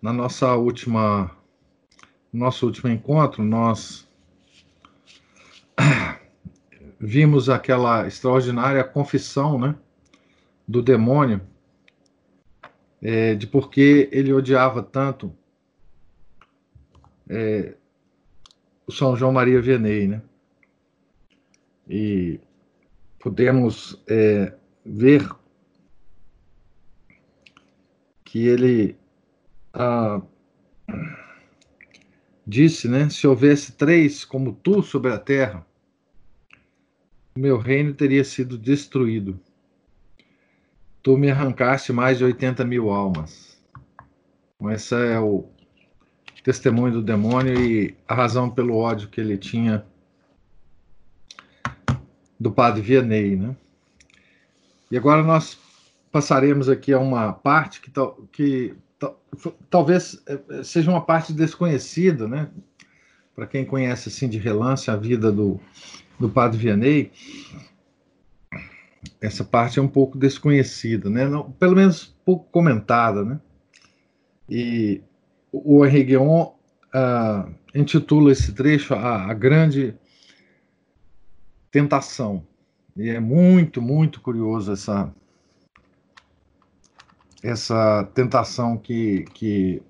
na nossa última nosso último encontro nós vimos aquela extraordinária confissão né, do demônio é, de porque ele odiava tanto é, o São João Maria Vianney, né? E podemos é, ver que ele ah, disse, né? Se houvesse três como tu sobre a terra, meu reino teria sido destruído. Tu me arrancaste mais de 80 mil almas. Então, esse é o testemunho do demônio e a razão pelo ódio que ele tinha do padre Vianney, né? E agora nós passaremos aqui a uma parte que, que talvez é, é, seja uma parte desconhecida, né? Para quem conhece assim de relance a vida do, do Padre Vianney, essa parte é um pouco desconhecida, né? Não, pelo menos pouco comentada, né? E o Henri uh, intitula esse trecho a, a Grande Tentação. E é muito, muito curioso essa, essa tentação que, que,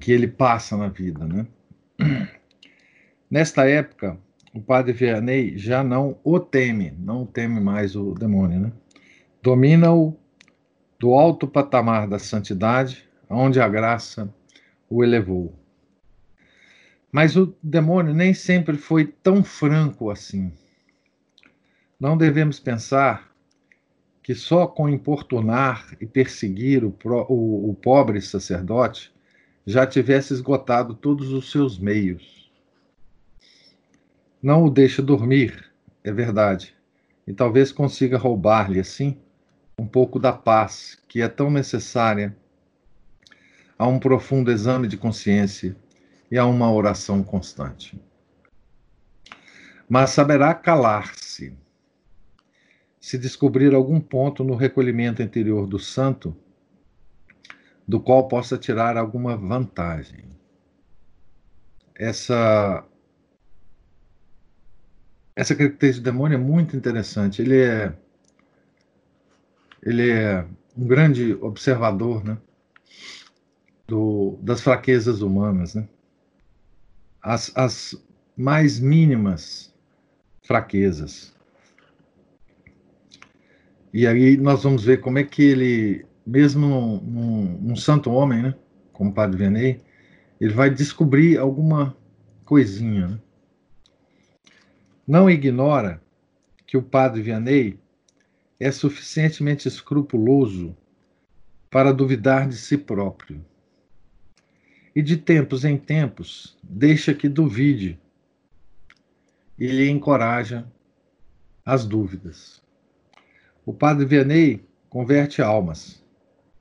que ele passa na vida, né? Nesta época, o padre Vianney já não o teme, não teme mais o demônio, né? Domina-o do alto patamar da santidade, onde a graça o elevou. Mas o demônio nem sempre foi tão franco assim. Não devemos pensar que só com importunar e perseguir o, pro, o, o pobre sacerdote já tivesse esgotado todos os seus meios. Não o deixa dormir, é verdade, e talvez consiga roubar-lhe, assim, um pouco da paz que é tão necessária a um profundo exame de consciência e a uma oração constante. Mas saberá calar-se se descobrir algum ponto no recolhimento interior do santo do qual possa tirar alguma vantagem. Essa essa característica do demônio é muito interessante. Ele é ele é um grande observador, né, do, das fraquezas humanas, né? As, as mais mínimas fraquezas. E aí nós vamos ver como é que ele, mesmo um, um santo homem, né, como o Padre Vianney, ele vai descobrir alguma coisinha. Né? Não ignora que o Padre Vianney é suficientemente escrupuloso para duvidar de si próprio. E de tempos em tempos, deixa que duvide e lhe encoraja as dúvidas. O padre Vianney converte almas,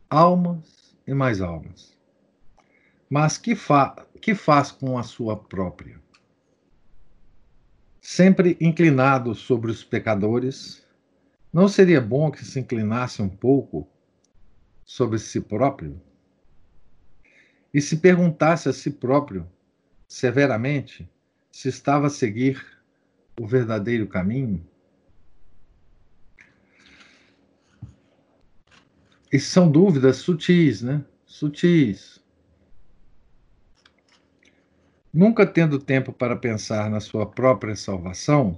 almas e mais almas. Mas que, fa que faz com a sua própria? Sempre inclinado sobre os pecadores, não seria bom que se inclinasse um pouco sobre si próprio? E se perguntasse a si próprio, severamente, se estava a seguir o verdadeiro caminho? E são dúvidas sutis, né? Sutis. Nunca tendo tempo para pensar na sua própria salvação,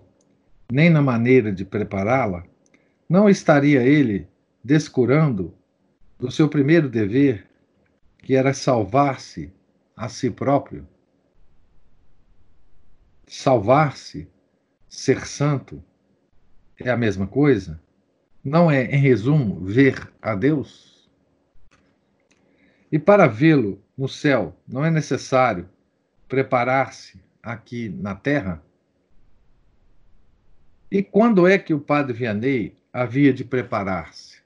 nem na maneira de prepará-la, não estaria ele descurando do seu primeiro dever, que era salvar-se a si próprio? Salvar-se, ser santo, é a mesma coisa? Não é, em resumo, ver a Deus? E para vê-lo no céu, não é necessário preparar-se aqui na terra? E quando é que o padre Vianney havia de preparar-se?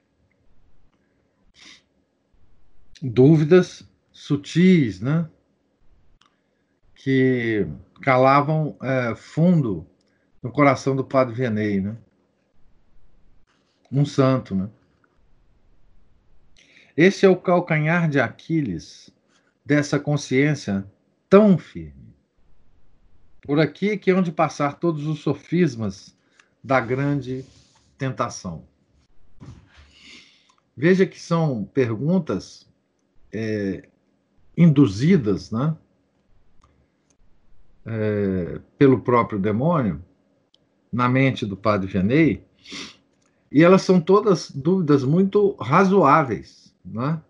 Dúvidas sutis, né? Que calavam é, fundo no coração do padre Vianney, né? Um santo, né? Esse é o calcanhar de Aquiles dessa consciência tão firme. Por aqui que é onde passar todos os sofismas da grande tentação. Veja que são perguntas é, induzidas né, é, pelo próprio demônio na mente do padre Vianney, e elas são todas dúvidas muito razoáveis, né?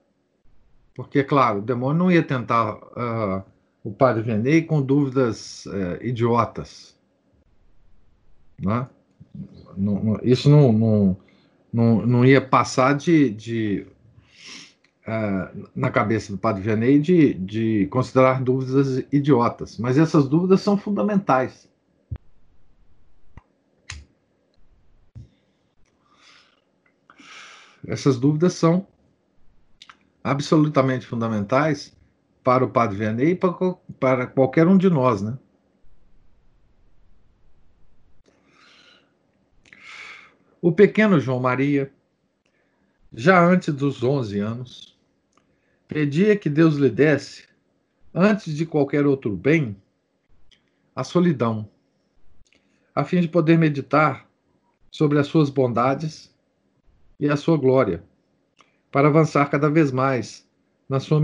Porque, claro, o demônio não ia tentar uh, o padre Vianney com dúvidas uh, idiotas, né? Não, não, isso não, não, não, não ia passar de, de uh, na cabeça do padre Vianney de, de considerar dúvidas idiotas, mas essas dúvidas são fundamentais. Essas dúvidas são absolutamente fundamentais para o padre Vianney e para, para qualquer um de nós, né? O pequeno João Maria, já antes dos 11 anos, pedia que Deus lhe desse, antes de qualquer outro bem, a solidão, a fim de poder meditar sobre as suas bondades e a sua glória, para avançar cada vez mais na sua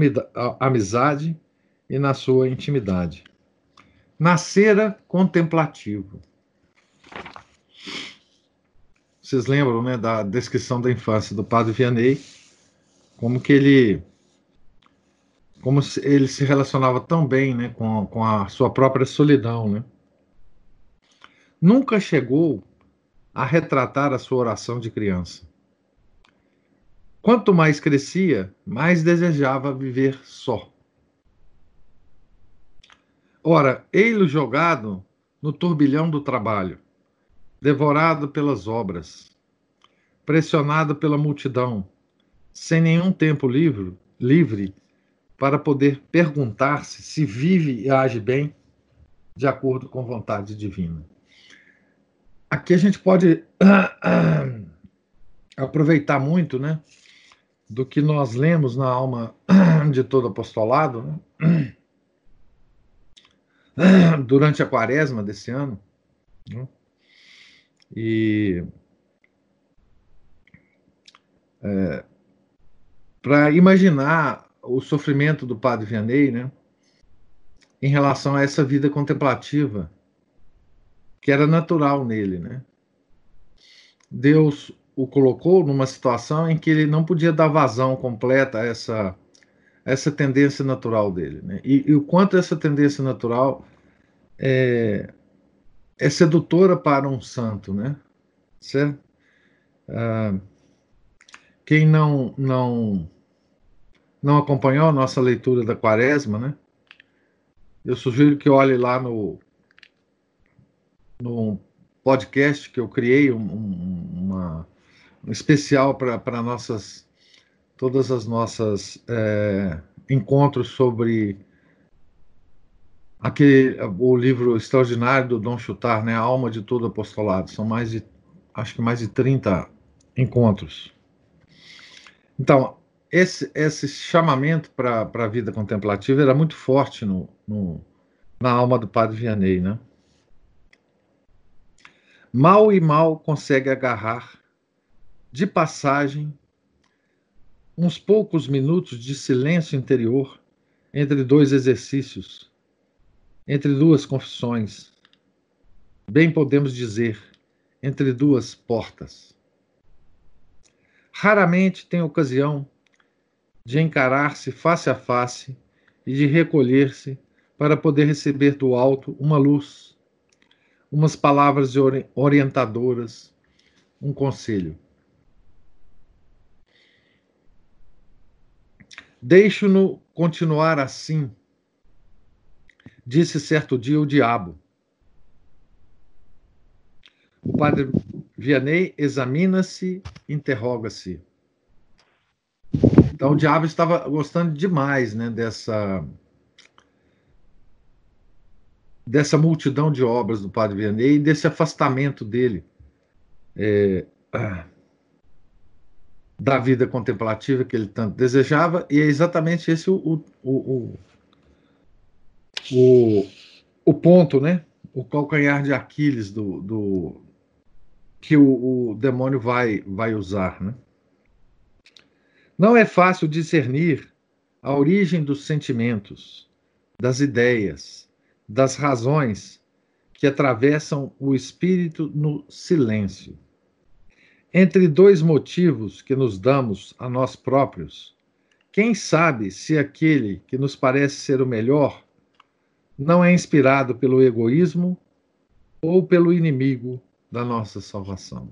amizade e na sua intimidade. Nascera contemplativo. Vocês lembram, né, da descrição da infância do Padre Vianney, como que ele como ele se relacionava tão bem, né, com, com a sua própria solidão, né? Nunca chegou a retratar a sua oração de criança. Quanto mais crescia, mais desejava viver só. Ora, ei-lo jogado no turbilhão do trabalho, devorado pelas obras, pressionado pela multidão, sem nenhum tempo livre, livre para poder perguntar-se se vive e age bem de acordo com vontade divina. Aqui a gente pode aproveitar muito, né, do que nós lemos na alma de todo apostolado, né, durante a quaresma desse ano. Né, e é, para imaginar o sofrimento do padre Vianney, né, em relação a essa vida contemplativa que era natural nele, né? Deus o colocou numa situação em que ele não podia dar vazão completa a essa essa tendência natural dele, né? E, e o quanto essa tendência natural é, é sedutora para um santo, né? Certo? Ah, quem não não não acompanhou a nossa leitura da Quaresma, né? Eu sugiro que olhe lá no no podcast que eu criei um, uma um especial para nossas todas as nossas é, encontros sobre aquele o livro extraordinário do Dom Chutar, né, a alma de todo apostolado. São mais de acho que mais de 30 encontros. Então, esse, esse chamamento para a vida contemplativa era muito forte no, no, na alma do padre Vianney, né? Mal e mal consegue agarrar de passagem uns poucos minutos de silêncio interior entre dois exercícios entre duas confissões. Bem podemos dizer, entre duas portas. Raramente tem ocasião de encarar-se face a face e de recolher-se para poder receber do alto uma luz, umas palavras orientadoras, um conselho. Deixo-no continuar assim, disse certo dia o diabo. O padre Vianney examina-se, interroga-se. Então o diabo estava gostando demais né, dessa, dessa multidão de obras do padre Vianney e desse afastamento dele é, da vida contemplativa que ele tanto desejava, e é exatamente esse o, o, o, o, o ponto, né? o calcanhar de Aquiles do, do que o, o, demônio vai, vai usar. Né? Não é fácil discernir a origem dos sentimentos, das ideias, das razões que atravessam o espírito no silêncio. Entre dois motivos que nos damos a nós próprios, quem sabe se aquele que nos parece ser o melhor não é inspirado pelo egoísmo ou pelo inimigo da nossa salvação?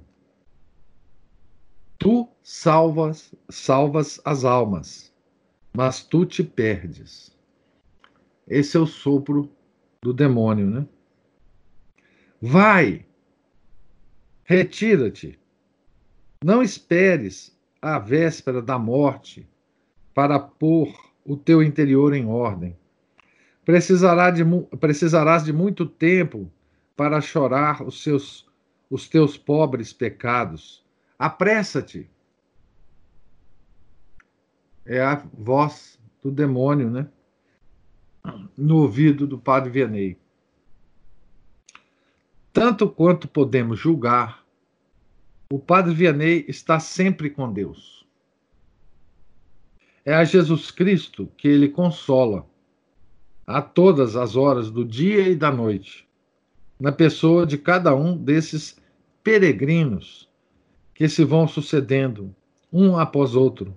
Tu salvas, salvas as almas, mas tu te perdes. Esse é o sopro do demônio, né? Vai, retira-te, não esperes a véspera da morte para pôr o teu interior em ordem. Precisará de, precisarás de muito tempo para chorar os, seus, os teus pobres pecados. Apressa-te. É a voz do demônio, né? no ouvido do padre Vianney. Tanto quanto podemos julgar, o padre Vianney está sempre com Deus. É a Jesus Cristo que ele consola a todas as horas do dia e da noite, na pessoa de cada um desses peregrinos que se vão sucedendo um após outro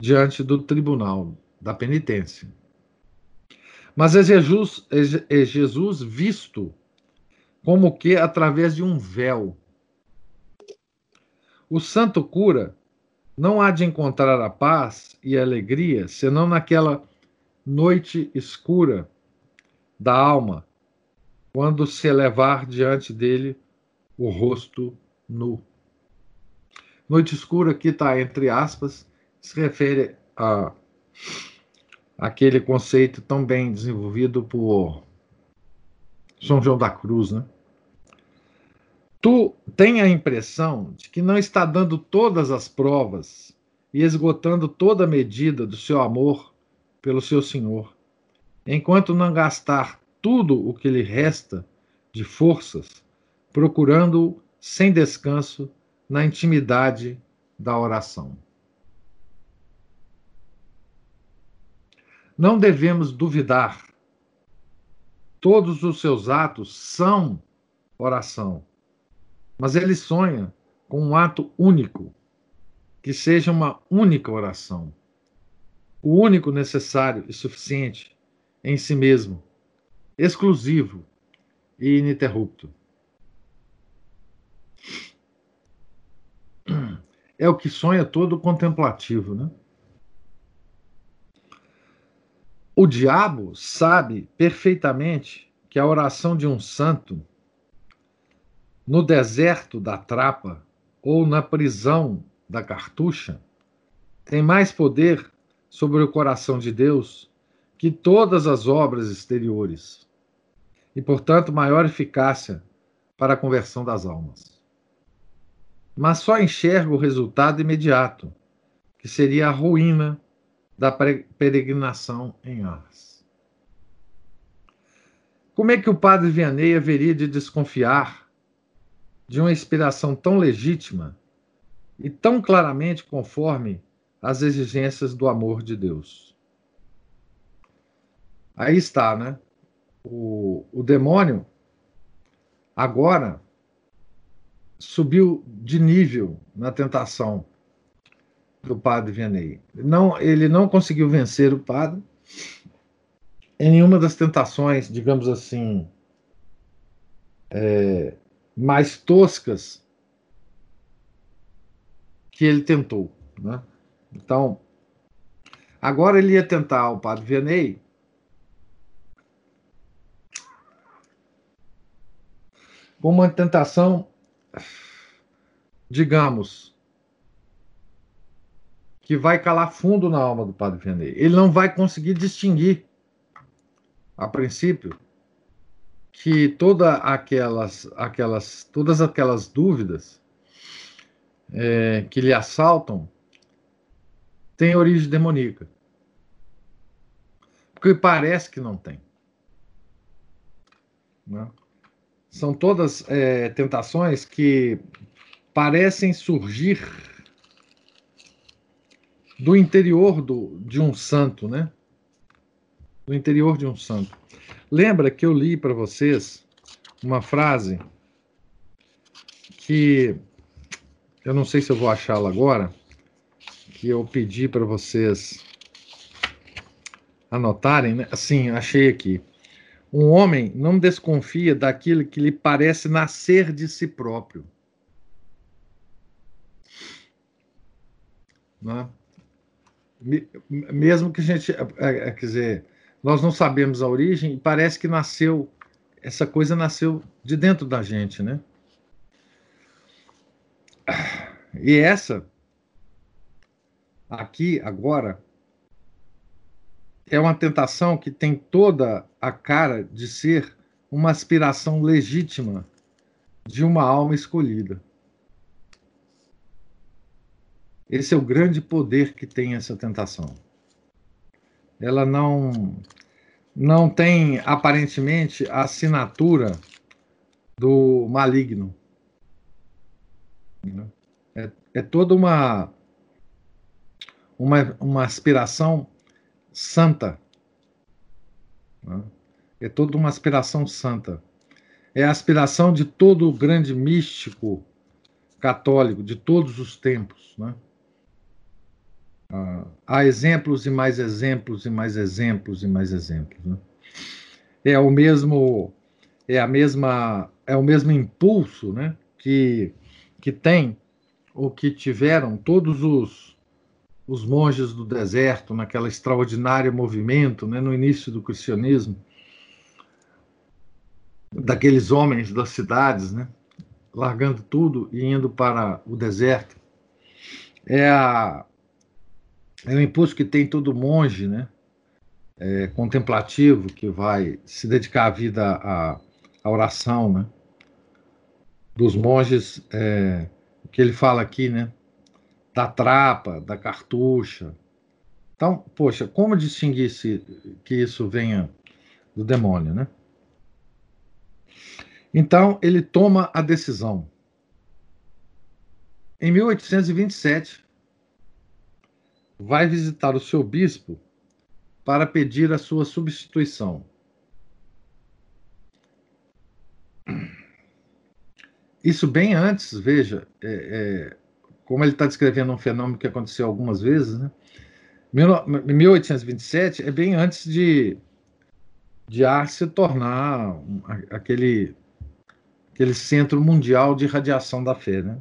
diante do tribunal da penitência. Mas é Jesus, é, é Jesus visto como que através de um véu. O santo cura não há de encontrar a paz e a alegria senão naquela noite escura da alma, quando se elevar diante dele o rosto nu. Noite escura aqui está entre aspas, se refere a aquele conceito tão bem desenvolvido por São João da Cruz, né? Tu tem a impressão de que não está dando todas as provas e esgotando toda a medida do seu amor pelo seu Senhor, enquanto não gastar tudo o que lhe resta de forças, procurando sem descanso na intimidade da oração. Não devemos duvidar. Todos os seus atos são oração. Mas ele sonha com um ato único, que seja uma única oração. O único necessário e suficiente em si mesmo, exclusivo e ininterrupto. É o que sonha todo contemplativo, né? O diabo sabe perfeitamente que a oração de um santo no deserto da trapa ou na prisão da cartucha tem mais poder sobre o coração de Deus que todas as obras exteriores e, portanto, maior eficácia para a conversão das almas. Mas só enxerga o resultado imediato, que seria a ruína da peregrinação em Ars. Como é que o padre Vianney haveria de desconfiar de uma inspiração tão legítima e tão claramente conforme às exigências do amor de Deus? Aí está, né? O, o demônio agora subiu de nível na tentação do padre Vianney. Não, ele não conseguiu vencer o padre em nenhuma das tentações, digamos assim, é, mais toscas que ele tentou. Né? Então, Agora ele ia tentar o padre Vianney. Com uma tentação, digamos, que vai calar fundo na alma do padre Vianney. Ele não vai conseguir distinguir, a princípio, que toda aquelas, aquelas, todas aquelas dúvidas é, que lhe assaltam têm origem demoníaca. Porque parece que não tem. Né? São todas é, tentações que parecem surgir do interior do, de um santo, né? Do interior de um santo. Lembra que eu li para vocês uma frase que eu não sei se eu vou achá-la agora, que eu pedi para vocês anotarem, né? Assim, achei aqui. Um homem não desconfia daquilo que lhe parece nascer de si próprio. Né? Mesmo que a gente, é, é, quer dizer, nós não sabemos a origem, parece que nasceu, essa coisa nasceu de dentro da gente, né? E essa, aqui, agora, é uma tentação que tem toda a cara de ser uma aspiração legítima de uma alma escolhida. Esse é o grande poder que tem essa tentação ela não não tem aparentemente a assinatura do maligno. É, é toda uma, uma, uma aspiração santa. Né? É toda uma aspiração santa. É a aspiração de todo grande místico católico de todos os tempos. Né? Ah, há exemplos e mais exemplos e mais exemplos e mais exemplos. Né? É o mesmo é a mesma é o mesmo impulso, né, que que tem ou que tiveram todos os os monges do deserto naquela extraordinário movimento, né, no início do cristianismo, daqueles homens das cidades, né, largando tudo e indo para o deserto. É a é um impulso que tem todo monge, né? É, contemplativo, que vai se dedicar a vida à, à oração, né? Dos monges, é, que ele fala aqui, né? Da trapa, da cartucha. Então, poxa, como distinguir se, que isso venha do demônio, né? Então, ele toma a decisão. Em 1827, vai visitar o seu bispo para pedir a sua substituição. Isso bem antes, veja, é, é, como ele está descrevendo um fenômeno que aconteceu algumas vezes, né? 1827 é bem antes de, de Ars se tornar aquele, aquele centro mundial de radiação da fé. Né?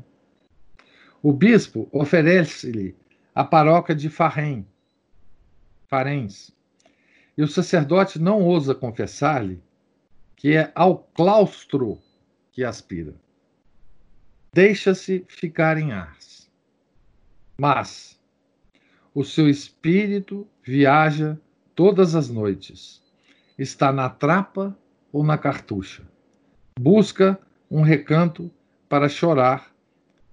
O bispo oferece-lhe a paróquia de Farém, Farens. E o sacerdote não ousa confessar-lhe que é ao claustro que aspira. Deixa-se ficar em Ars. Mas o seu espírito viaja todas as noites. Está na trapa ou na cartucha. Busca um recanto para chorar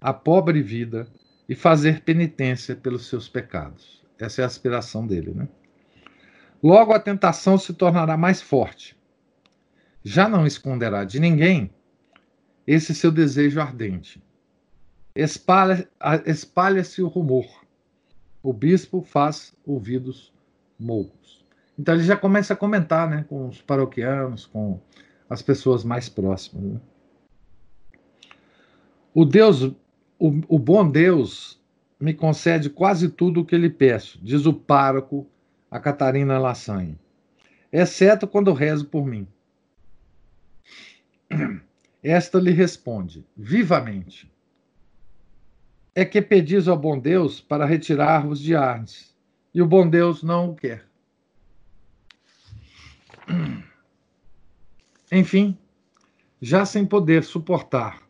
a pobre vida e fazer penitência pelos seus pecados. Essa é a aspiração dele, né? Logo a tentação se tornará mais forte. Já não esconderá de ninguém esse seu desejo ardente. Espalha-se espalha o rumor. O bispo faz ouvidos moucos. Então ele já começa a comentar né, com os paroquianos, com as pessoas mais próximas. Né? O Deus o, o bom Deus me concede quase tudo o que lhe peço, diz o pároco a Catarina Lassanha, exceto quando rezo por mim. Esta lhe responde, vivamente: É que pedis ao bom Deus para retirar-vos de Arnes e o bom Deus não o quer. Enfim, já sem poder suportar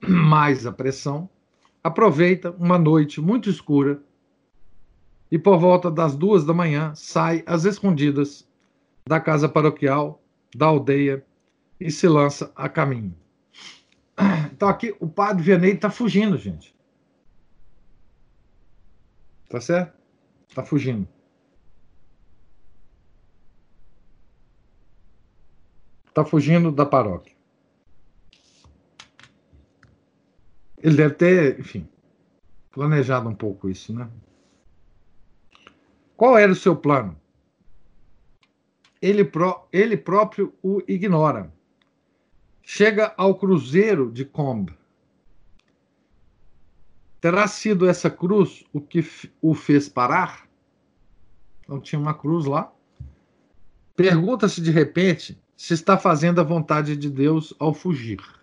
mais a pressão, aproveita uma noite muito escura e, por volta das duas da manhã, sai às escondidas da casa paroquial, da aldeia e se lança a caminho. Então, aqui o padre Vianney está fugindo, gente. Tá certo? Está fugindo. Está fugindo da paróquia. Ele deve ter, enfim, planejado um pouco isso, né? Qual era o seu plano? Ele, ele próprio o ignora. Chega ao cruzeiro de Combe. Terá sido essa cruz o que o fez parar? Então tinha uma cruz lá. Pergunta-se de repente se está fazendo a vontade de Deus ao fugir.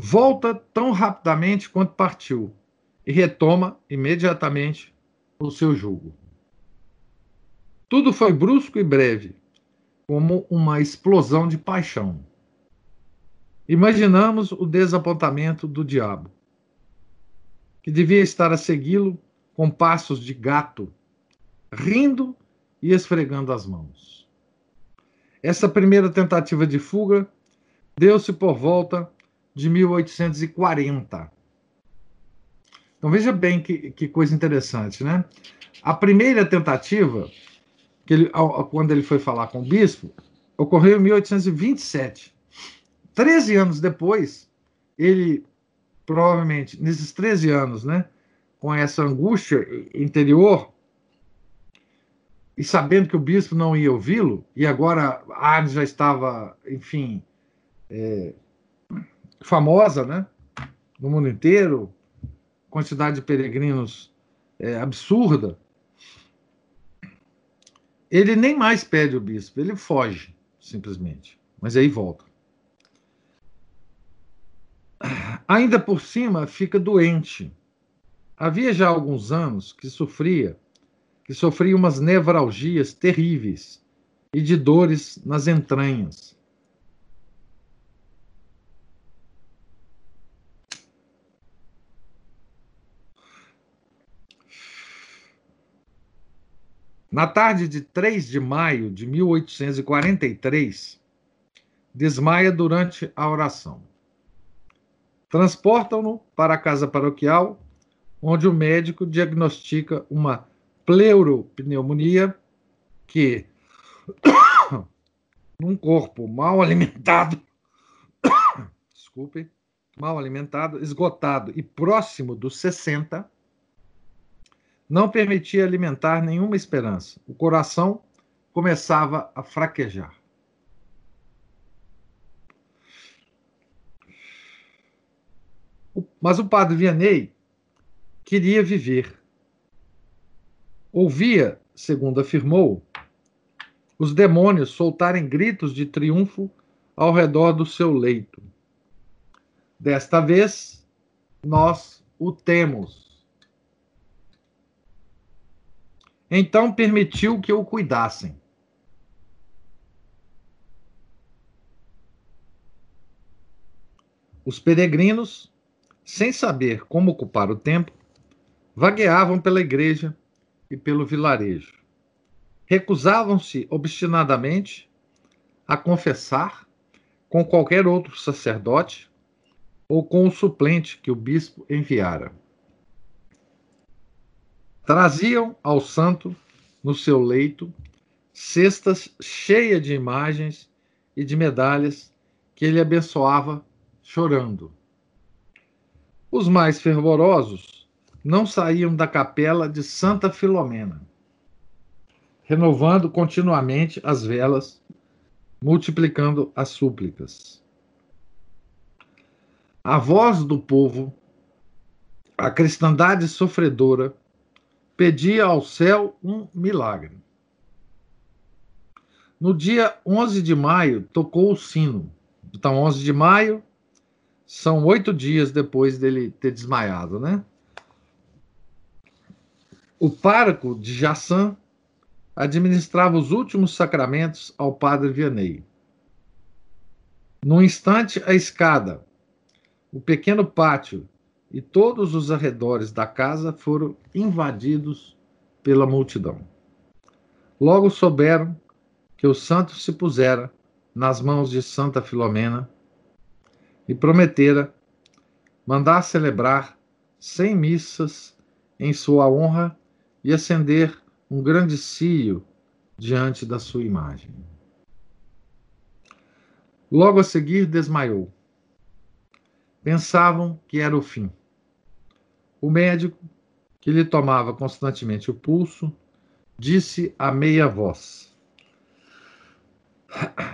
Volta tão rapidamente quanto partiu e retoma imediatamente o seu jugo. Tudo foi brusco e breve, como uma explosão de paixão. Imaginamos o desapontamento do diabo, que devia estar a segui-lo com passos de gato, rindo e esfregando as mãos. Essa primeira tentativa de fuga deu-se por volta de 1840. Então veja bem que, que coisa interessante, né? A primeira tentativa, que ele, quando ele foi falar com o bispo, ocorreu em 1827. Treze anos depois, ele provavelmente, nesses 13 anos, né, com essa angústia interior, e sabendo que o bispo não ia ouvi-lo, e agora a Arnes já estava, enfim, é, famosa, né? No mundo inteiro, quantidade de peregrinos é, absurda. Ele nem mais pede o bispo, ele foge, simplesmente. Mas aí volta. Ainda por cima, fica doente. Havia já alguns anos que sofria que sofria umas nevralgias terríveis e de dores nas entranhas. Na tarde de 3 de maio de 1843, desmaia durante a oração. Transportam-no para a casa paroquial, onde o médico diagnostica uma pleuropneumonia, que num corpo mal alimentado, desculpe, mal alimentado, esgotado e próximo dos 60, não permitia alimentar nenhuma esperança. O coração começava a fraquejar. Mas o padre Vianney queria viver. Ouvia, segundo afirmou, os demônios soltarem gritos de triunfo ao redor do seu leito. Desta vez, nós o temos. Então permitiu que o cuidassem. Os peregrinos, sem saber como ocupar o tempo, vagueavam pela igreja e pelo vilarejo. Recusavam-se obstinadamente a confessar com qualquer outro sacerdote ou com o suplente que o bispo enviara. Traziam ao santo, no seu leito, cestas cheias de imagens e de medalhas que ele abençoava chorando. Os mais fervorosos não saíam da capela de Santa Filomena, renovando continuamente as velas, multiplicando as súplicas. A voz do povo, a cristandade sofredora, pedia ao céu um milagre. No dia 11 de maio, tocou o sino. Então, 11 de maio são oito dias depois dele ter desmaiado, né? O pároco de Jassan administrava os últimos sacramentos ao padre Vianney. Num instante, a escada, o pequeno pátio e todos os arredores da casa foram invadidos pela multidão. Logo souberam que o santo se pusera nas mãos de Santa Filomena e prometera mandar celebrar cem missas em sua honra e acender um grande cio diante da sua imagem. Logo a seguir desmaiou. Pensavam que era o fim. O médico, que lhe tomava constantemente o pulso, disse a meia voz: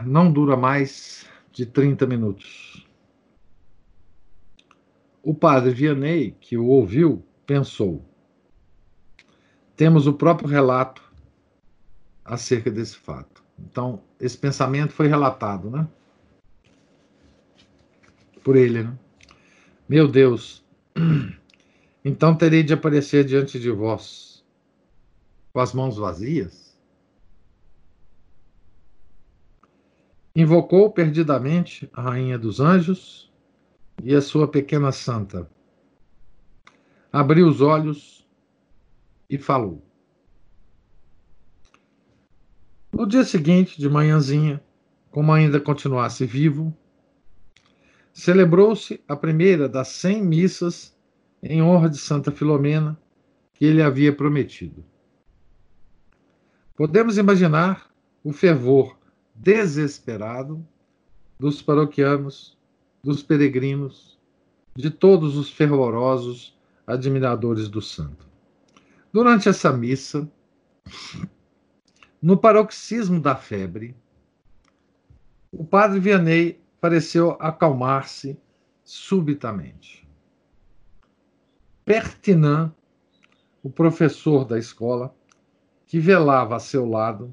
Não dura mais de 30 minutos. O padre Vianney, que o ouviu, pensou: Temos o próprio relato acerca desse fato. Então, esse pensamento foi relatado, né? Por ele, né? Meu Deus, então terei de aparecer diante de vós com as mãos vazias? Invocou perdidamente a rainha dos anjos e a sua pequena santa. Abriu os olhos e falou. No dia seguinte, de manhãzinha, como ainda continuasse vivo, celebrou-se a primeira das cem missas em honra de Santa Filomena que ele havia prometido. Podemos imaginar o fervor desesperado dos paroquianos, dos peregrinos, de todos os fervorosos admiradores do santo. Durante essa missa, no paroxismo da febre, o padre Vianney pareceu acalmar-se subitamente. Pertinan, o professor da escola, que velava a seu lado,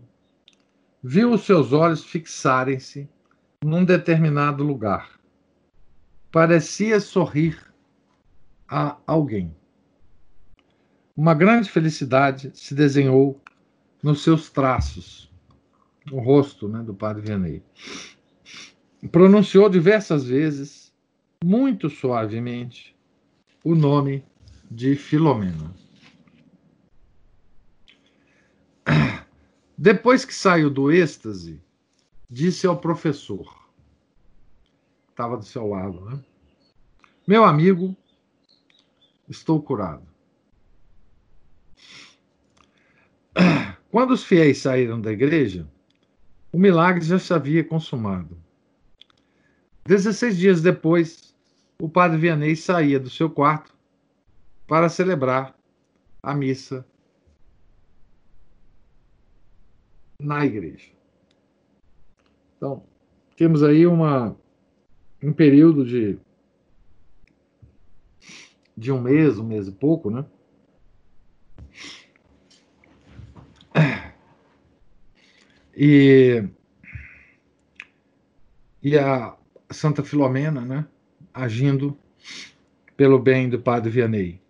viu os seus olhos fixarem-se num determinado lugar. Parecia sorrir a alguém. Uma grande felicidade se desenhou nos seus traços, no rosto né, do padre Vianney pronunciou diversas vezes, muito suavemente, o nome de Filomena. Depois que saiu do êxtase, disse ao professor, estava do seu lado, né? Meu amigo, estou curado. Quando os fiéis saíram da igreja, o milagre já se havia consumado. Dezesseis dias depois, o padre Vianney saía do seu quarto para celebrar a missa na igreja. Então, temos aí uma, um período de, de um mês, um mês e pouco, né? E, e a, Santa Filomena, né, agindo pelo bem do padre Vianney.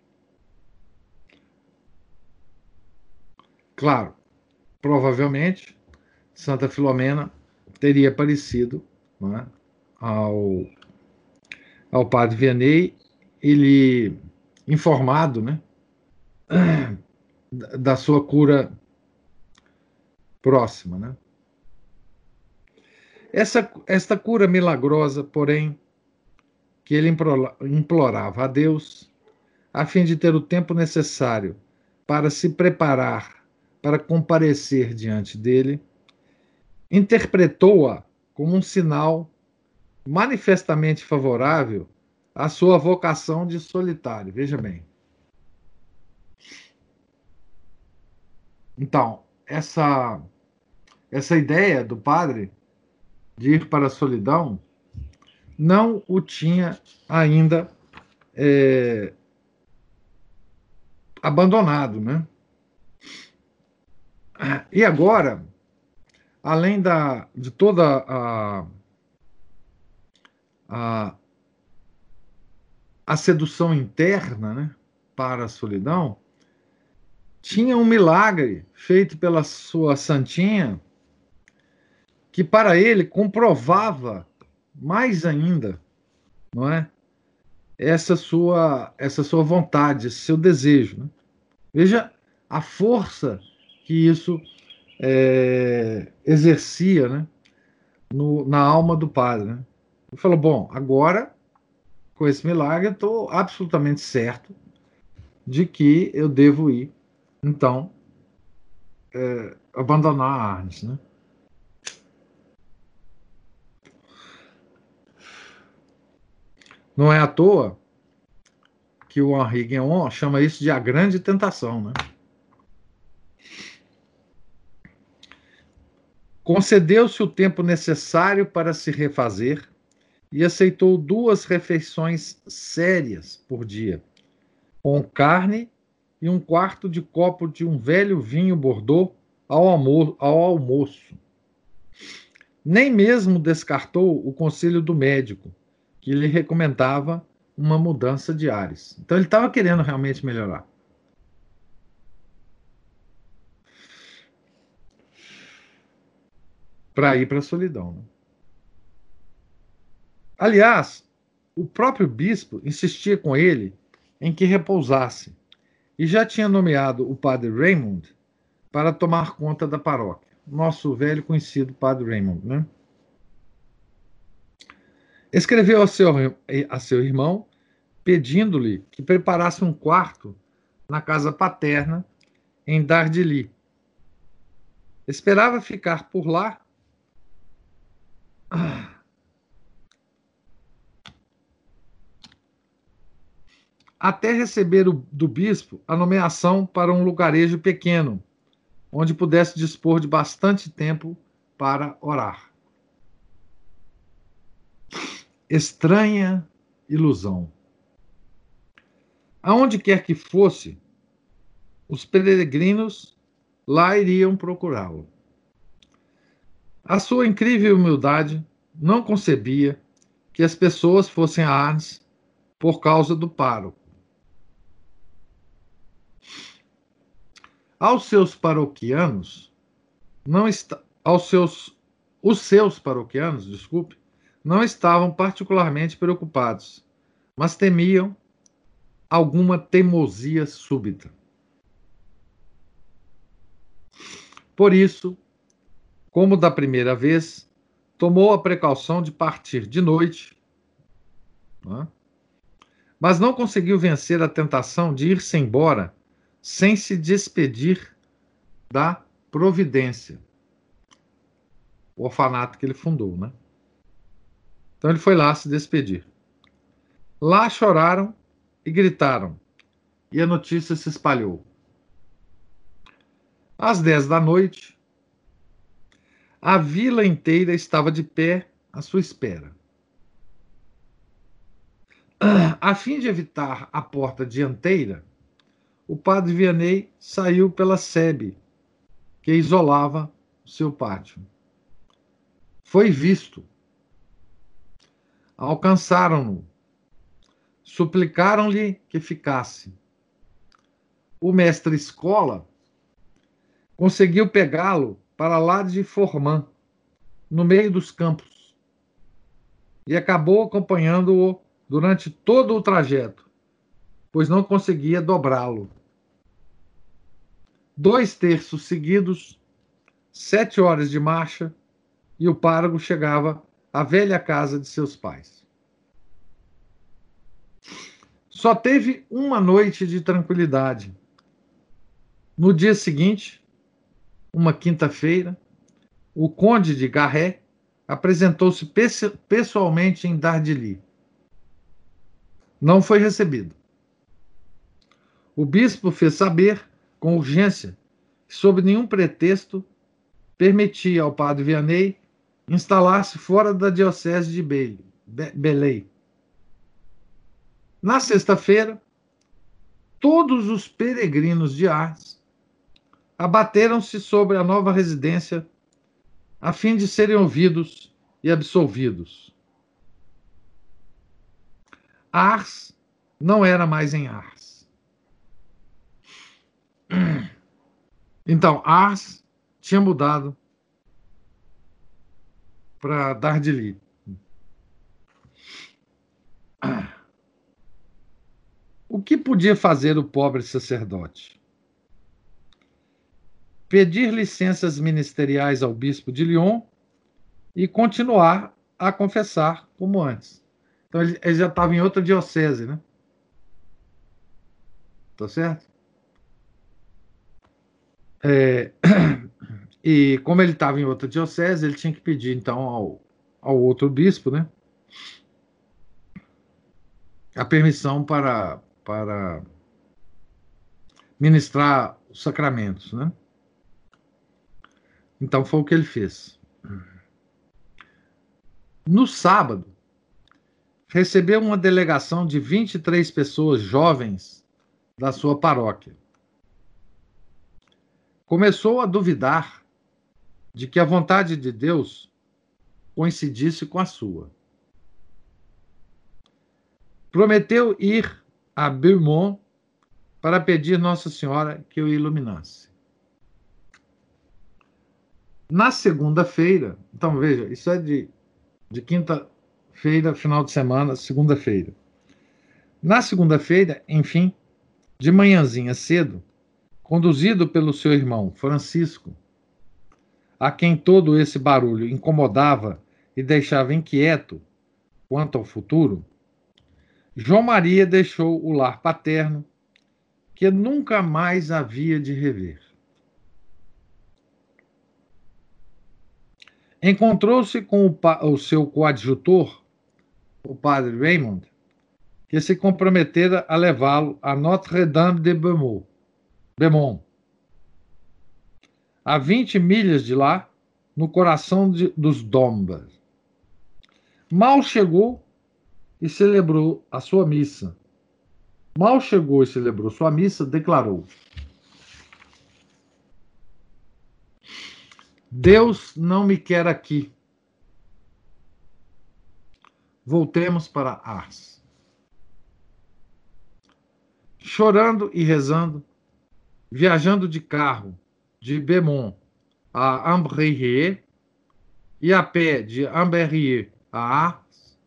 Claro, provavelmente Santa Filomena teria aparecido né, ao, ao padre Vianney, ele informado né, da sua cura próxima. Né? Essa, esta cura milagrosa, porém, que ele implorava a Deus, a fim de ter o tempo necessário para se preparar para comparecer diante dele, interpretou-a como um sinal manifestamente favorável à sua vocação de solitário. Veja bem. Então, essa, essa ideia do padre de ir para a solidão, não o tinha ainda é, abandonado, né? E agora, além da, de toda a, a, a sedução interna né, para a solidão, tinha um milagre feito pela sua santinha que para ele comprovava mais ainda, não é? Essa sua essa sua vontade, esse seu desejo. Né? Veja a força que isso é, exercia, né? No, na alma do padre. Né? Ele falou: bom, agora com esse milagre eu estou absolutamente certo de que eu devo ir, então, é, abandonar a Arnes, né? Não é à toa que o Henri Guéon chama isso de a grande tentação, né? Concedeu-se o tempo necessário para se refazer e aceitou duas refeições sérias por dia, com carne e um quarto de copo de um velho vinho Bordeaux ao, almo ao almoço. Nem mesmo descartou o conselho do médico, que lhe recomendava uma mudança de ares. Então ele estava querendo realmente melhorar. Para ir para a solidão. Né? Aliás, o próprio bispo insistia com ele em que repousasse e já tinha nomeado o padre Raymond para tomar conta da paróquia. Nosso velho conhecido padre Raymond, né? Escreveu a seu, a seu irmão pedindo-lhe que preparasse um quarto na casa paterna em Dardilly. Esperava ficar por lá. Até receber o, do bispo a nomeação para um lugarejo pequeno, onde pudesse dispor de bastante tempo para orar. Estranha ilusão. Aonde quer que fosse, os peregrinos lá iriam procurá-lo. A sua incrível humildade não concebia que as pessoas fossem a Arnes por causa do pároco. Aos seus paroquianos, não está, aos seus, os seus paroquianos, desculpe, não estavam particularmente preocupados, mas temiam alguma teimosia súbita. Por isso, como da primeira vez, tomou a precaução de partir de noite, né? mas não conseguiu vencer a tentação de ir-se embora sem se despedir da providência, o orfanato que ele fundou, né? Então ele foi lá se despedir. Lá choraram e gritaram, e a notícia se espalhou. Às dez da noite, a vila inteira estava de pé à sua espera. A fim de evitar a porta dianteira, o padre Vianney saiu pela sebe, que isolava o seu pátio. Foi visto. Alcançaram-no suplicaram-lhe que ficasse. O mestre escola conseguiu pegá-lo para lá de Formã, no meio dos campos, e acabou acompanhando-o durante todo o trajeto, pois não conseguia dobrá-lo. Dois terços seguidos, sete horas de marcha, e o pároco chegava à velha casa de seus pais. Só teve uma noite de tranquilidade. No dia seguinte, uma quinta-feira, o conde de Garré apresentou-se pessoalmente em Dardilly. Não foi recebido. O bispo fez saber, com urgência, que, sob nenhum pretexto, permitia ao padre Vianney instalar-se fora da diocese de Belém. Na sexta-feira, todos os peregrinos de Ars abateram-se sobre a nova residência a fim de serem ouvidos e absolvidos. Ars não era mais em Ars. Então, Ars tinha mudado para Dardili. O que podia fazer o pobre sacerdote? Pedir licenças ministeriais ao bispo de Lyon e continuar a confessar como antes. Então ele, ele já estava em outra diocese, né? Tá certo? É, e como ele estava em outra diocese, ele tinha que pedir então ao, ao outro bispo, né? A permissão para para ministrar os sacramentos, né? Então foi o que ele fez. No sábado, recebeu uma delegação de 23 pessoas jovens da sua paróquia. Começou a duvidar de que a vontade de Deus coincidisse com a sua. Prometeu ir a Beaumont para pedir Nossa Senhora que o iluminasse. Na segunda-feira, então veja, isso é de, de quinta-feira, final de semana, segunda-feira. Na segunda-feira, enfim, de manhãzinha cedo, conduzido pelo seu irmão Francisco, a quem todo esse barulho incomodava e deixava inquieto quanto ao futuro, João Maria deixou o lar paterno, que nunca mais havia de rever. Encontrou-se com o, o, seu coadjutor, o padre Raymond, que se comprometera a levá-lo a Notre-Dame de Beaumont, a 20 milhas de lá, no coração de, dos Dombas. Mal chegou, e celebrou a sua missa. Mal chegou e celebrou sua missa, declarou: Deus não me quer aqui. Voltemos para Ars. Chorando e rezando, viajando de carro de Beaumont a Ambrier e a pé de Ambrier a Ars,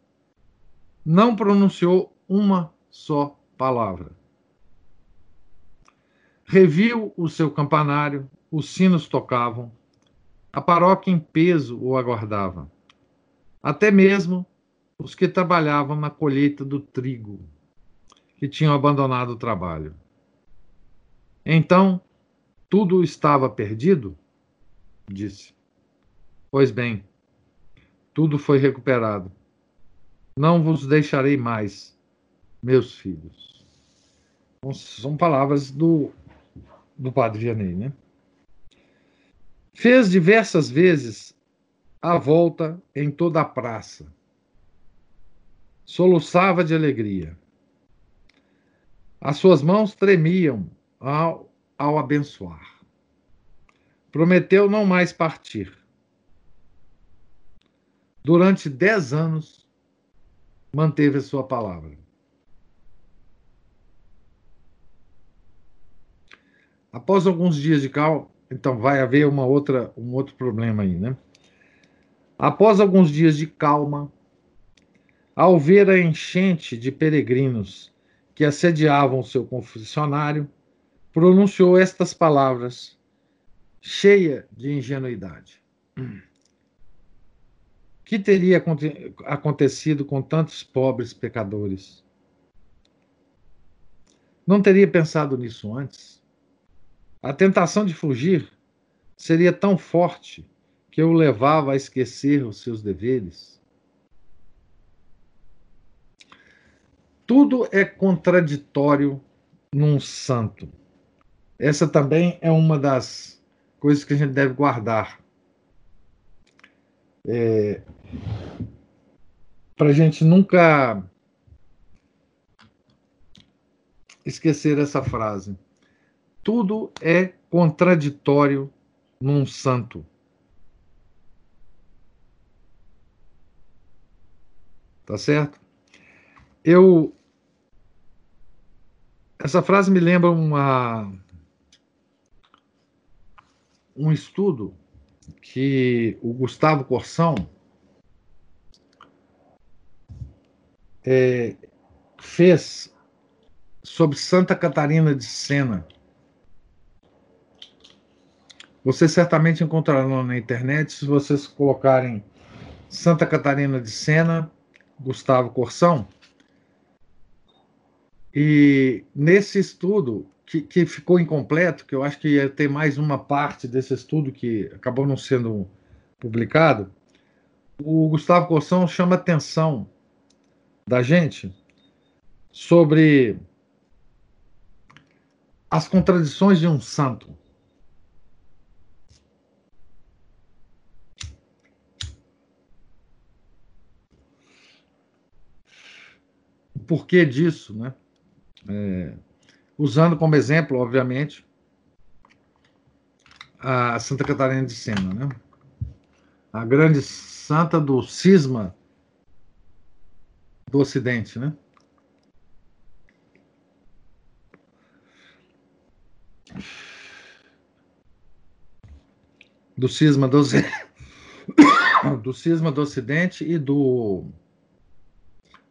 não pronunciou uma só palavra. Reviu o seu campanário, os sinos tocavam, a paróquia em peso o aguardava. Até mesmo os que trabalhavam na colheita do trigo, que tinham abandonado o trabalho. Então, tudo estava perdido? Disse. Pois bem, tudo foi recuperado. Não vos deixarei mais, meus filhos. São palavras do, do padre Vianney, né? Fez diversas vezes a volta em toda a praça. Soluçava de alegria. As suas mãos tremiam ao, ao abençoar. Prometeu não mais partir. Durante dez anos, manteve a sua palavra. Após alguns dias de calma, então vai haver uma outra, um outro problema aí, né? Após alguns dias de calma, ao ver a enchente de peregrinos que assediavam seu confessionário, pronunciou estas palavras, cheia de ingenuidade que teria acontecido com tantos pobres pecadores? Não teria pensado nisso antes? A tentação de fugir seria tão forte que o levava a esquecer os seus deveres? Tudo é contraditório num santo. Essa também é uma das coisas que a gente deve guardar é, para a gente nunca esquecer essa frase. Tudo é contraditório num santo. Tá certo? Eu. Essa frase me lembra uma. um estudo que o Gustavo Corsão é, fez sobre Santa Catarina de Sena. Vocês certamente encontrarão na internet se vocês colocarem Santa Catarina de Sena, Gustavo Corsão. E nesse estudo, que, que, ficou incompleto, que eu acho que ia ter mais uma parte desse estudo que acabou não sendo publicado, o Gustavo Corsão chama atenção da gente sobre as contradições de um santo. Porquê disso, né? É, usando como exemplo, obviamente, a Santa Catarina de Sena, né? A grande santa do cisma do Ocidente, né? Do cisma do, do cisma do Ocidente e do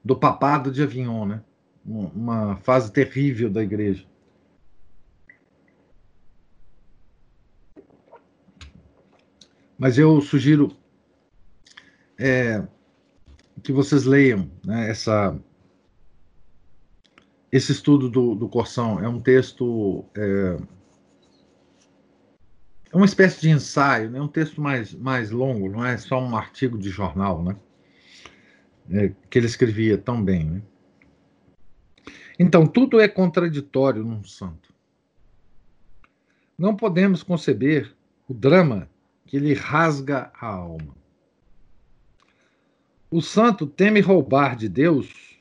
do papado de Avignon, né? Uma fase terrível da igreja. Mas eu sugiro é, que vocês leiam né, essa, esse estudo do, do Corsão. É um texto. É, é uma espécie de ensaio, né, um texto mais, mais longo, não é só um artigo de jornal, né? É, que ele escrevia tão bem. Né? Então, tudo é contraditório num santo. Não podemos conceber o drama que lhe rasga a alma. O santo teme roubar de Deus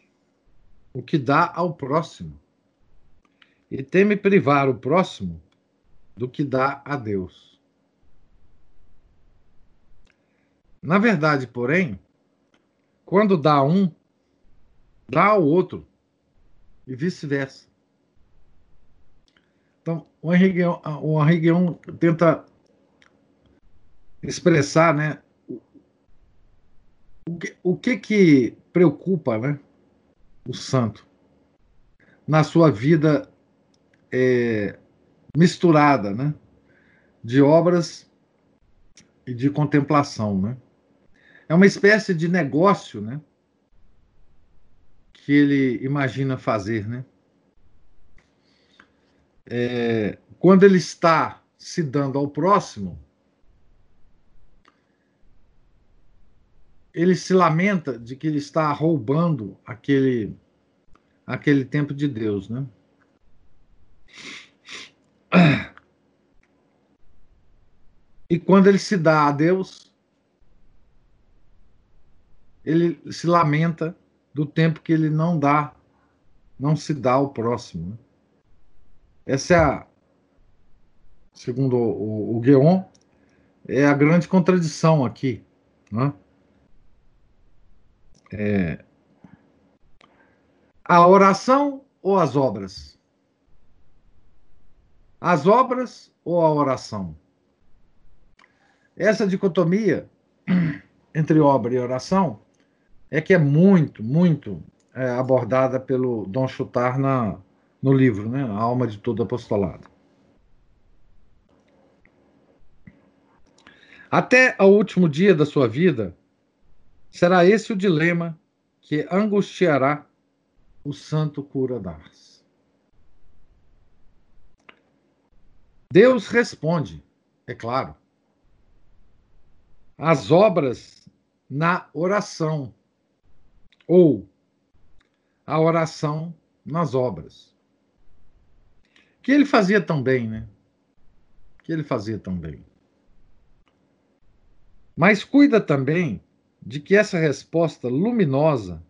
o que dá ao próximo, e teme privar o próximo do que dá a Deus. Na verdade, porém, quando dá um, dá ao outro, e vice-versa. Então, o Henri Guion, o Henri Guion tenta expressar né, o que, o que que preocupa, né, o santo na sua vida é, misturada, né, de obras e de contemplação, né? É uma espécie de negócio, né, que ele imagina fazer, né? É, quando ele está se dando ao próximo, ele se lamenta de que ele está roubando aquele aquele tempo de Deus, né? E quando ele se dá a Deus, ele se lamenta do tempo que ele não dá, não se dá ao próximo. Né? Essa é a, segundo o, o, é a grande contradição aqui. Né? É, a oração ou as obras? As obras ou a oração? Essa dicotomia entre obra e oração é que é muito, muito é, abordada pelo Dom Chutar na, no livro, né? A Alma de Todo Apostolado. Até ao último dia da sua vida, será esse o dilema que angustiará o santo cura d'Ars. Deus responde, é claro, as obras na oração ou a oração nas obras. Que ele fazia tão bem, né? Que ele fazia tão bem. Mas cuida também de que essa resposta luminosa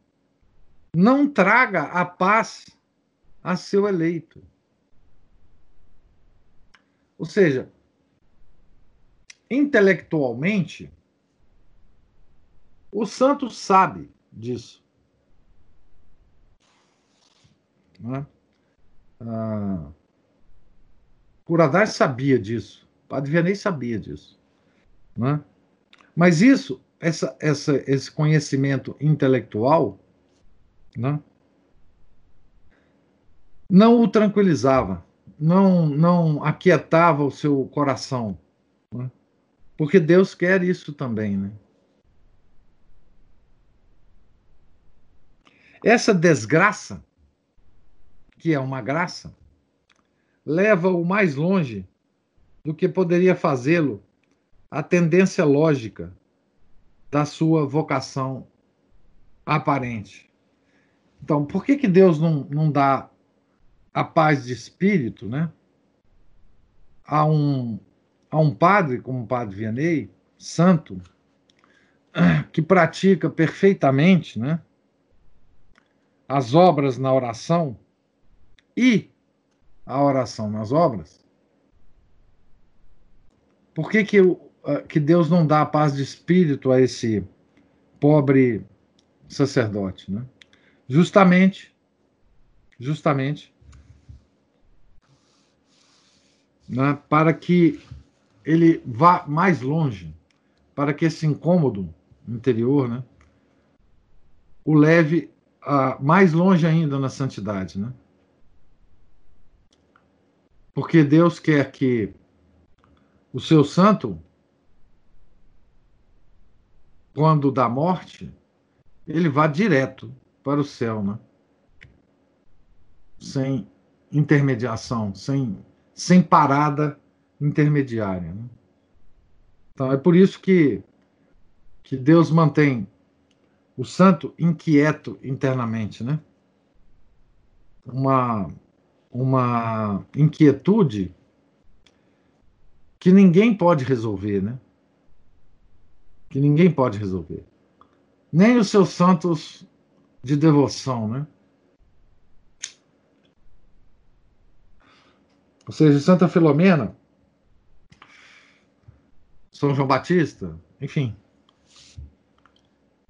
não traga a paz a seu eleito. Ou seja, intelectualmente, o santo sabe disso. Né? Ah, Curadar sabia disso. Padre Vianney sabia disso. Né? Mas isso, essa, essa, esse conhecimento intelectual, né? não o tranquilizava, não, não aquietava o seu coração, né? porque Deus quer isso também. Né? Essa desgraça, que é uma graça, leva-o mais longe do que poderia fazê-lo a tendência lógica da sua vocação aparente. Então, por que, que Deus não, não dá a paz de espírito né, a, um, a um padre como o padre Vianney, santo, que pratica perfeitamente né, as obras na oração e a oração nas obras? Por que, que, que Deus não dá a paz de espírito a esse pobre sacerdote? Né? Justamente, justamente, né, para que ele vá mais longe, para que esse incômodo interior né, o leve a, mais longe ainda na santidade. Né? Porque Deus quer que o seu santo, quando dá morte, ele vá direto para o céu, né? Sem intermediação, sem, sem parada intermediária. Né? Então é por isso que, que Deus mantém o santo inquieto internamente, né? Uma, uma inquietude que ninguém pode resolver, né? Que ninguém pode resolver. Nem os seus santos de devoção, né? Ou seja, Santa Filomena, São João Batista, enfim,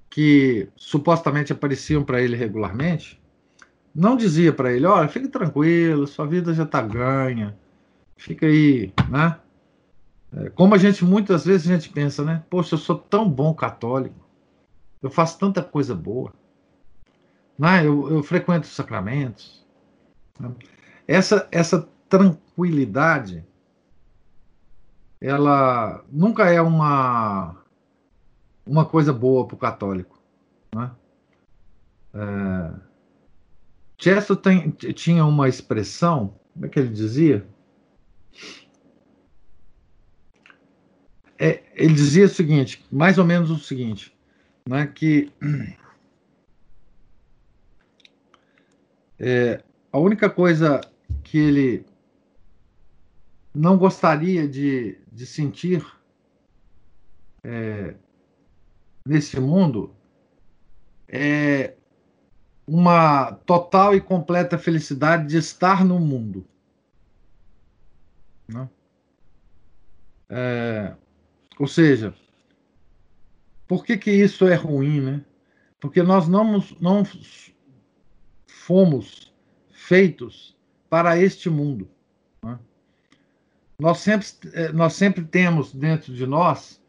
que supostamente apareciam para ele regularmente, não dizia para ele, olha, fique tranquilo, sua vida já está ganha, fica aí, né? É, como a gente, muitas vezes a gente pensa, né? Poxa, eu sou tão bom católico, eu faço tanta coisa boa, né? eu, eu frequento os sacramentos. Né? Essa, essa tranquilidade, ela nunca é uma, uma coisa boa para o católico. Né? É, Chesterton tinha uma expressão, como é que ele dizia? é, ele dizia o seguinte, mais ou menos o seguinte, né, que é, a única coisa que ele não gostaria de, de sentir é, nesse mundo é uma total e completa felicidade de estar no mundo. Né? É, ou seja, por que, que isso é ruim, né? Porque nós não, não fomos feitos para este mundo. Né? Nós, sempre, eh, nós sempre temos dentro de nós,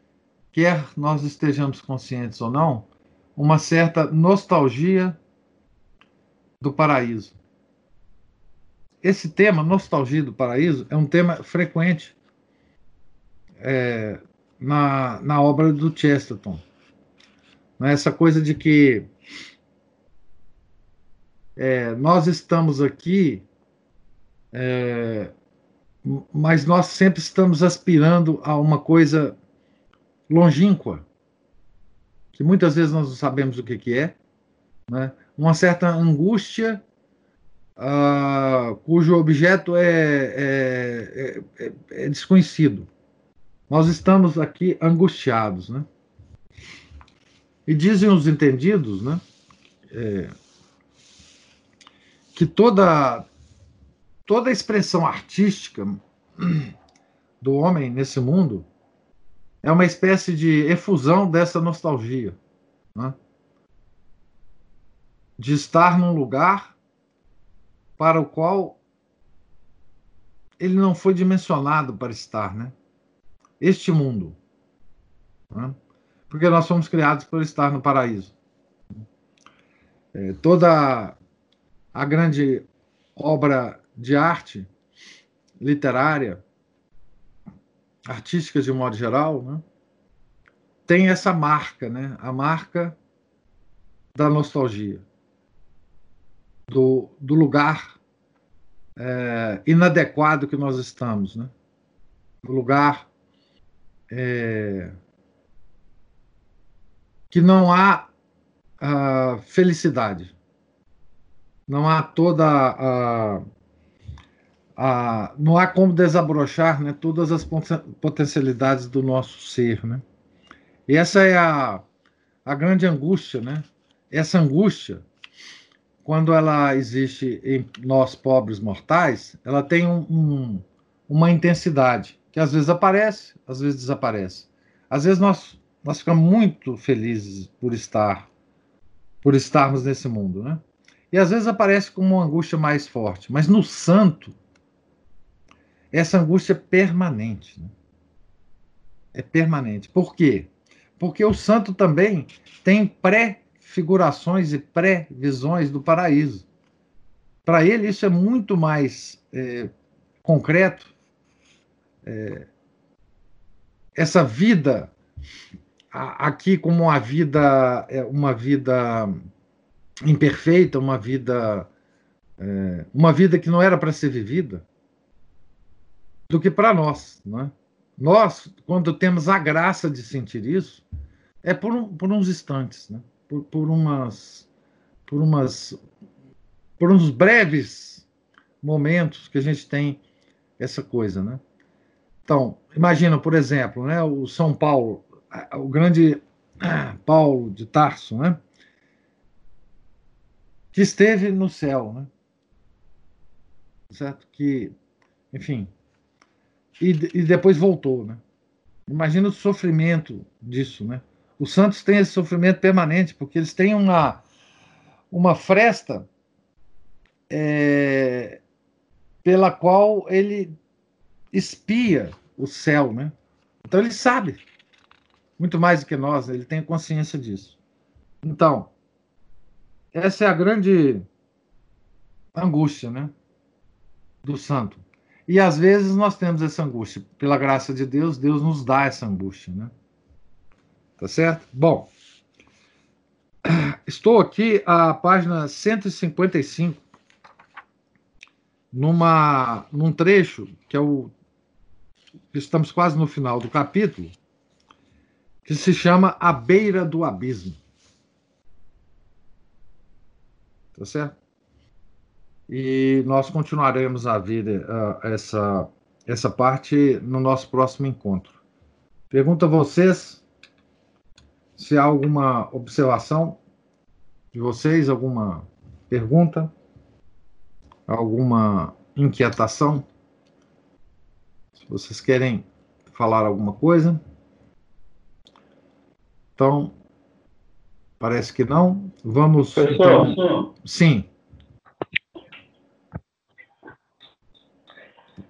quer nós estejamos conscientes ou não, uma certa nostalgia do paraíso. Esse tema, nostalgia do paraíso, é um tema frequente é, na, na obra do Chesterton. Né? Essa coisa de que é, nós estamos aqui, é, mas nós sempre estamos aspirando a uma coisa longínqua, que muitas vezes nós não sabemos o que, que é, né? Uma certa angústia uh, cujo objeto é, é, é, é desconhecido. Nós estamos aqui angustiados, né? E dizem os entendidos, né? É, que toda toda a expressão artística do homem nesse mundo é uma espécie de efusão dessa nostalgia, né? De estar num lugar para o qual ele não foi dimensionado para estar, né? este mundo. Né? Porque nós fomos criados por estar no paraíso. É, toda a grande obra de arte, literária, artística de modo geral, né? tem essa marca, né? a marca da nostalgia, do, do lugar é, inadequado que nós estamos, né? do lugar é, que não há a felicidade, não há toda a, a, não há como desabrochar né, todas as potencialidades do nosso ser, né? E essa é a, a grande angústia, né? Essa angústia, quando ela existe em nós pobres mortais, ela tem um, um, uma intensidade que às vezes aparece, às vezes desaparece. Às vezes nós, nós ficamos muito felizes por estar, por estarmos nesse mundo, né? E às vezes aparece como uma angústia mais forte. Mas no santo, essa angústia é permanente. Né? É permanente. Por quê? Porque o santo também tem pré-figurações e pré-visões do paraíso. Para ele, isso é muito mais é, concreto. É, essa vida aqui como uma vida é, uma vida imperfeita uma vida é, uma vida que não era para ser vivida do que para nós não é? Nós, quando temos a graça de sentir isso, é por, um, por uns instantes, né? Por, por umas, por umas, por uns breves momentos que a gente tem essa coisa, né? Então, imagina, por exemplo, né, o São Paulo, o grande Paulo de Tarso, né? Que esteve no céu, né? Certo? Que, enfim, e, e depois voltou, né? Imagina o sofrimento disso, né? Os santos têm esse sofrimento permanente, porque eles têm uma, uma fresta é, pela qual ele espia o céu, né? Então ele sabe, muito mais do que nós, ele tem consciência disso. Então, essa é a grande angústia, né? Do santo. E às vezes nós temos essa angústia. Pela graça de Deus, Deus nos dá essa angústia, né? Tá certo? Bom, estou aqui a página 155, numa, num trecho que é o. Estamos quase no final do capítulo, que se chama A Beira do Abismo. Tá certo? e nós continuaremos a ver uh, essa, essa parte no nosso próximo encontro. Pergunto a vocês se há alguma observação de vocês, alguma pergunta, alguma inquietação. Se vocês querem falar alguma coisa. Então, parece que não. Vamos. Professor, então... Sim.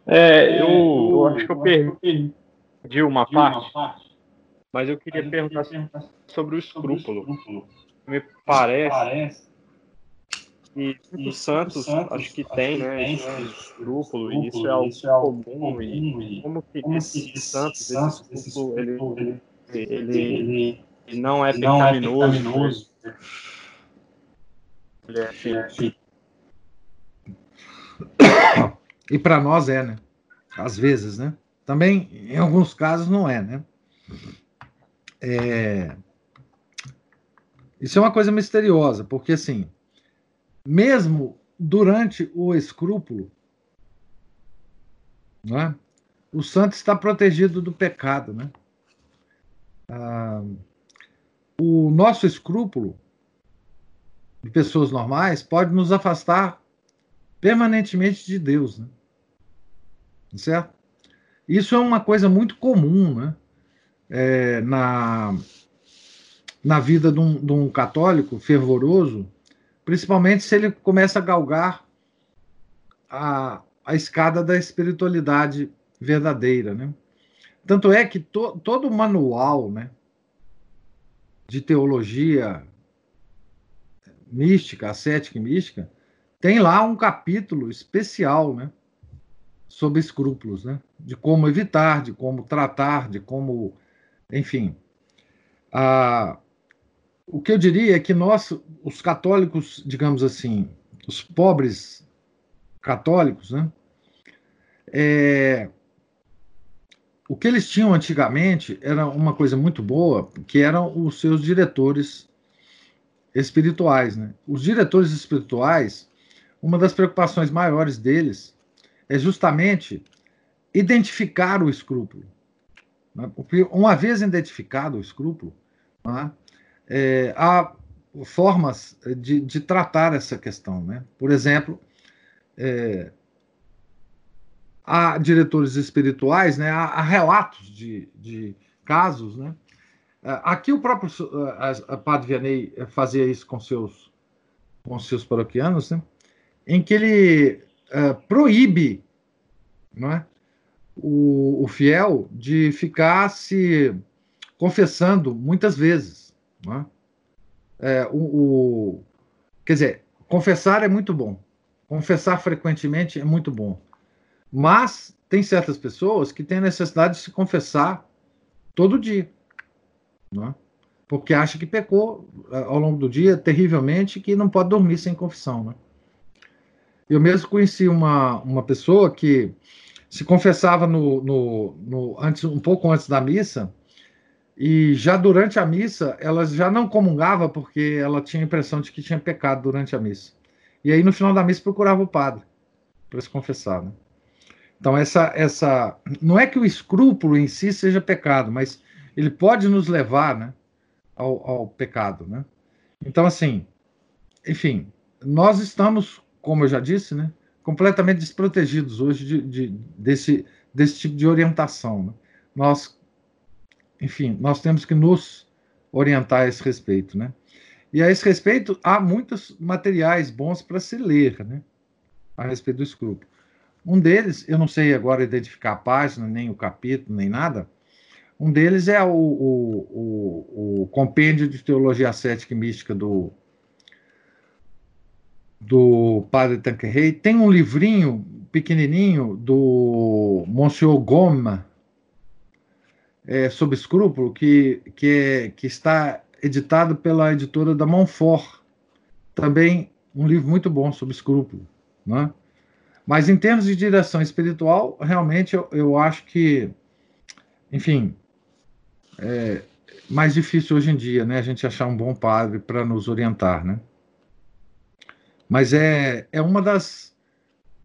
É, eu, eu acho que eu perdi uma parte, mas eu queria perguntar sobre o escrúpulo. Me parece que muitos santos, acho que tem, né, esse escrúpulo, e isso é algo comum, e como que esse santo, esse escrúpulo, ele, ele, ele não é pecaminoso, ele é, enfim, e para nós é, né? Às vezes, né? Também, em alguns casos, não é, né? É... Isso é uma coisa misteriosa, porque, assim, mesmo durante o escrúpulo, não é? o santo está protegido do pecado, né? Ah, o nosso escrúpulo de pessoas normais pode nos afastar permanentemente de Deus, né? certo? Isso é uma coisa muito comum, né? É, na, na vida de um, de um católico fervoroso, principalmente se ele começa a galgar a, a escada da espiritualidade verdadeira, né? Tanto é que to, todo o manual né, de teologia mística, ascética e mística, tem lá um capítulo especial né, sobre escrúpulos, né, de como evitar, de como tratar, de como. Enfim. A, o que eu diria é que nós, os católicos, digamos assim, os pobres católicos, né, é, o que eles tinham antigamente era uma coisa muito boa, que eram os seus diretores espirituais. Né? Os diretores espirituais, uma das preocupações maiores deles é justamente identificar o escrúpulo. Né? Uma vez identificado o escrúpulo, né, é, há formas de, de, tratar essa questão. Né? Por exemplo, é, há diretores espirituais, né, há, há relatos de, de, casos. Né? É, aqui o próprio a, Padre Vianney fazia isso com seus, com seus paroquianos, né, em que ele é, proíbe não é, o, o, fiel de ficar se confessando muitas vezes. Não é? É, o, o, quer dizer, confessar é muito bom. Confessar frequentemente é muito bom. Mas tem certas pessoas que têm necessidade de se confessar todo dia, não é? porque acha que pecou eh, ao longo do dia terrivelmente que não pode dormir sem confissão. Né? Eu mesmo conheci uma, uma pessoa que se confessava no, no, no, antes, um pouco antes da missa, e já durante a missa ela já não comungava porque ela tinha a impressão de que tinha pecado durante a missa. E aí no final da missa procurava o padre para se confessar. Né? Então, essa, essa. Não é que o escrúpulo em si seja pecado, mas ele pode nos levar né, ao, ao pecado. Né? Então, assim, enfim, nós estamos, como eu já disse, né, completamente desprotegidos hoje de, de, desse, desse tipo de orientação. Né? Nós, enfim, nós temos que nos orientar a esse respeito. Né? E a esse respeito, há muitos materiais bons para se ler né, a respeito do escrúpulo. Um deles, eu não sei agora identificar a página, nem o capítulo, nem nada. Um deles é o, o, o, o compêndio de teologia ascética e mística do, do padre Tanquerrey. Tem um livrinho pequenininho do Monsieur Goma é, sobre escrúpulo, que, que, que está editado pela editora da Montfort. Também um livro muito bom sobre escrúpulo. Né? Mas em termos de direção espiritual, realmente eu, eu acho que, enfim, é mais difícil hoje em dia, né? A gente achar um bom padre para nos orientar, né? Mas é, é uma das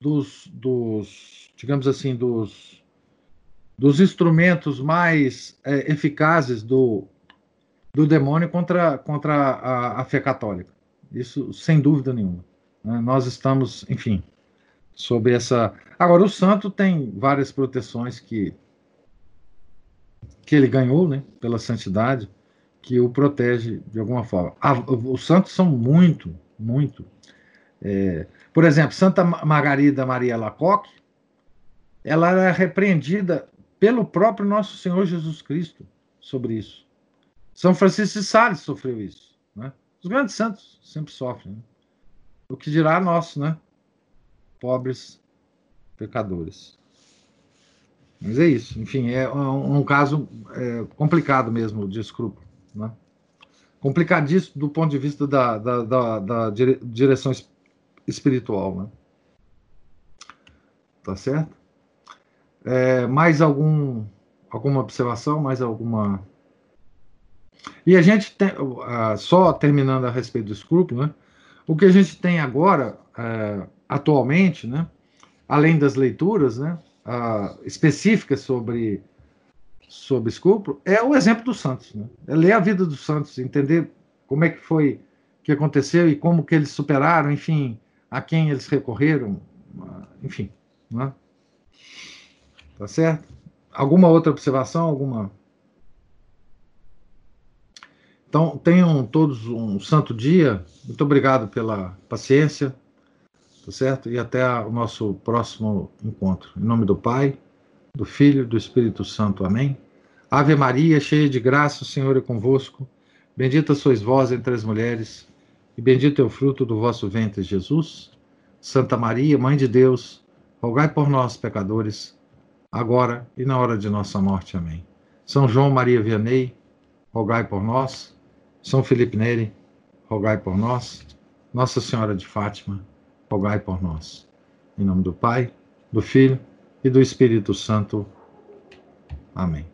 dos, dos digamos assim, dos, dos instrumentos mais é, eficazes do, do demônio contra, contra a, a fé católica. Isso sem dúvida nenhuma. Né? Nós estamos, enfim, sobre essa. Agora, o santo tem várias proteções que, que ele ganhou, né, pela santidade, que o protege de alguma forma. Ah, os santos são muito, muito. É, por exemplo, Santa Margarida Maria Lacoque, ela era repreendida pelo próprio nosso Senhor Jesus Cristo sobre isso. São Francisco de Sales sofreu isso. Né? Os grandes santos sempre sofrem. Né? O que dirá nosso, né? pobres pecadores. Mas é isso. Enfim, é um, um caso é, complicado mesmo de escrúpulo. Né? Complicadíssimo do ponto de vista da, da, da, da direção espiritual. Né? Tá certo? É, mais algum, alguma observação? Mais alguma. E a gente tem, uh, só terminando a respeito do escrúpulo, né? o que a gente tem agora. Uh, atualmente, né, além das leituras né, uh, específicas sobre, sobre escrúpulo, é o exemplo dos santos. Né? É ler a vida dos santos, entender como é que foi que aconteceu e como que eles superaram, enfim, a quem eles recorreram, enfim. Né? Tá certo? Alguma outra observação? Alguma. Então, tenham todos um santo dia. Muito obrigado pela paciência. Tá certo? E até o nosso próximo encontro. Em nome do Pai, do Filho e do Espírito Santo. Amém. Ave Maria, cheia de graça, o Senhor é convosco. Bendita sois vós entre as mulheres, e bendito é o fruto do vosso ventre, Jesus. Santa Maria, Mãe de Deus, rogai por nós, pecadores, agora e na hora de nossa morte. Amém. São João Maria Vianney, rogai por nós. São Felipe Neri, rogai por nós. Nossa Senhora de Fátima, rogai por nós. Em nome do Pai, do Filho e do Espírito Santo. Amém.